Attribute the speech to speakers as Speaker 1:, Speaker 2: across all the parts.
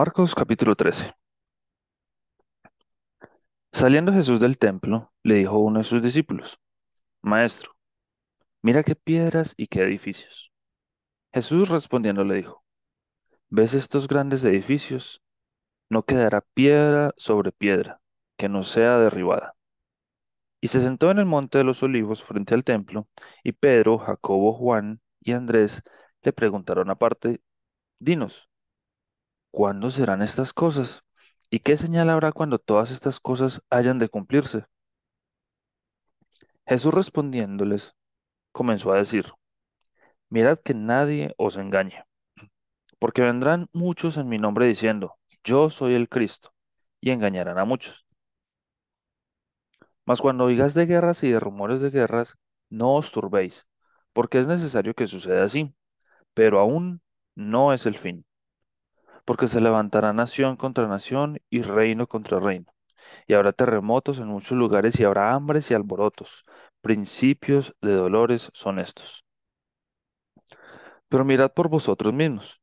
Speaker 1: Marcos capítulo 13. Saliendo Jesús del templo, le dijo uno de sus discípulos, Maestro, mira qué piedras y qué edificios. Jesús respondiendo le dijo, ¿ves estos grandes edificios? No quedará piedra sobre piedra que no sea derribada. Y se sentó en el monte de los olivos frente al templo, y Pedro, Jacobo, Juan y Andrés le preguntaron aparte, Dinos, ¿cuándo serán estas cosas? ¿Y qué señal habrá cuando todas estas cosas hayan de cumplirse? Jesús respondiéndoles, comenzó a decir, Mirad que nadie os engañe, porque vendrán muchos en mi nombre diciendo, Yo soy el Cristo, y engañarán a muchos. Mas cuando oigáis de guerras y de rumores de guerras, no os turbéis, porque es necesario que suceda así, pero aún no es el fin, porque se levantará nación contra nación y reino contra reino, y habrá terremotos en muchos lugares y habrá hambres y alborotos. Principios de dolores son estos. Pero mirad por vosotros mismos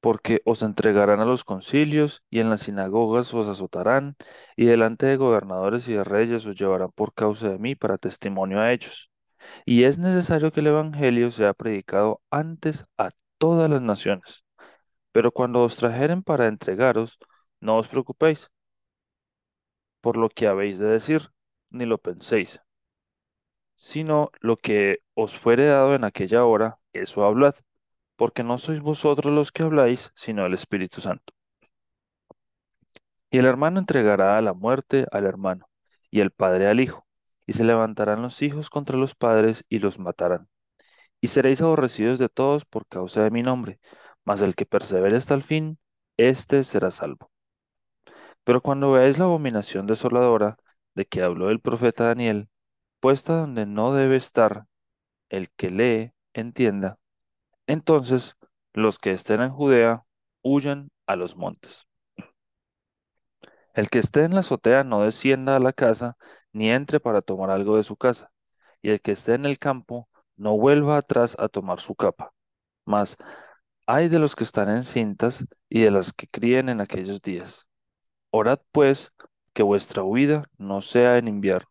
Speaker 1: porque os entregarán a los concilios y en las sinagogas os azotarán y delante de gobernadores y de reyes os llevarán por causa de mí para testimonio a ellos. Y es necesario que el Evangelio sea predicado antes a todas las naciones. Pero cuando os trajeren para entregaros, no os preocupéis por lo que habéis de decir, ni lo penséis, sino lo que os fuere dado en aquella hora, eso hablad porque no sois vosotros los que habláis, sino el Espíritu Santo. Y el hermano entregará a la muerte al hermano, y el padre al hijo, y se levantarán los hijos contra los padres y los matarán. Y seréis aborrecidos de todos por causa de mi nombre, mas el que persevere hasta el fin, éste será salvo. Pero cuando veáis la abominación desoladora de que habló el profeta Daniel, puesta donde no debe estar, el que lee, entienda, entonces los que estén en Judea huyan a los montes. El que esté en la azotea no descienda a la casa, ni entre para tomar algo de su casa, y el que esté en el campo no vuelva atrás a tomar su capa. Mas hay de los que están en cintas y de las que críen en aquellos días. Orad pues que vuestra huida no sea en invierno,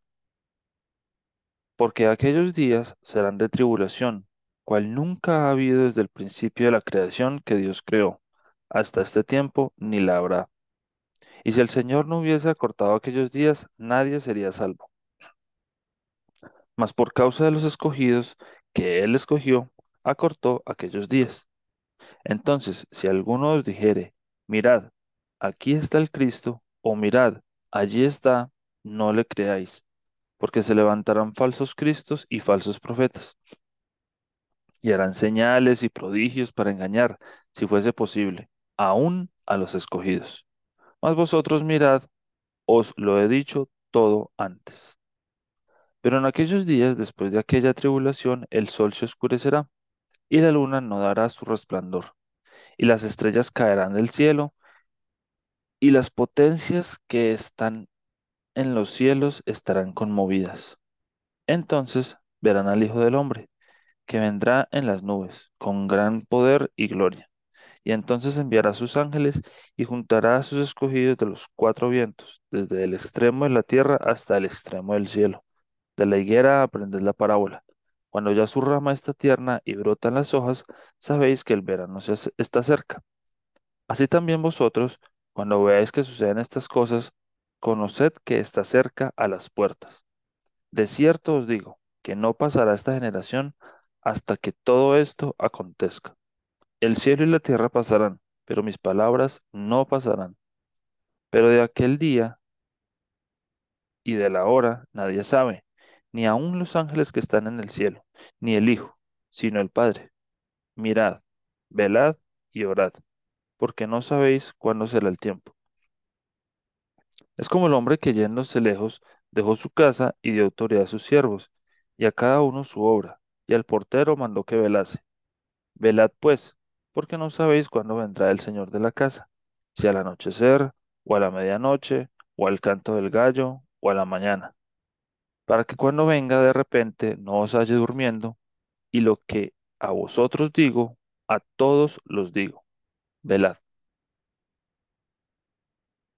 Speaker 1: porque aquellos días serán de tribulación, cual nunca ha habido desde el principio de la creación que Dios creó, hasta este tiempo ni la habrá. Y si el Señor no hubiese acortado aquellos días, nadie sería salvo. Mas por causa de los escogidos que Él escogió, acortó aquellos días. Entonces, si alguno os dijere, mirad, aquí está el Cristo, o mirad, allí está, no le creáis, porque se levantarán falsos Cristos y falsos profetas, y harán señales y prodigios para engañar, si fuese posible, aún a los escogidos. Mas vosotros mirad, os lo he dicho todo antes. Pero en aquellos días, después de aquella tribulación, el sol se oscurecerá, y la luna no dará su resplandor, y las estrellas caerán del cielo, y las potencias que están en los cielos estarán conmovidas. Entonces verán al Hijo del Hombre, que vendrá en las nubes, con gran poder y gloria. Y entonces enviará a sus ángeles y juntará a sus escogidos de los cuatro vientos, desde el extremo de la tierra hasta el extremo del cielo. De la higuera aprended la parábola. Cuando ya su rama está tierna y brotan las hojas, sabéis que el verano se está cerca. Así también vosotros, cuando veáis que suceden estas cosas, conoced que está cerca a las puertas. De cierto os digo que no pasará esta generación hasta que todo esto acontezca. El cielo y la tierra pasarán, pero mis palabras no pasarán. Pero de aquel día y de la hora nadie sabe, ni aun los ángeles que están en el cielo, ni el Hijo, sino el Padre. Mirad, velad y orad, porque no sabéis cuándo será el tiempo. Es como el hombre que yéndose lejos dejó su casa y dio autoridad a sus siervos, y a cada uno su obra, y al portero mandó que velase. Velad pues, porque no sabéis cuándo vendrá el Señor de la casa, si al anochecer, o a la medianoche, o al canto del gallo, o a la mañana, para que cuando venga de repente no os halle durmiendo, y lo que a vosotros digo, a todos los digo, velad.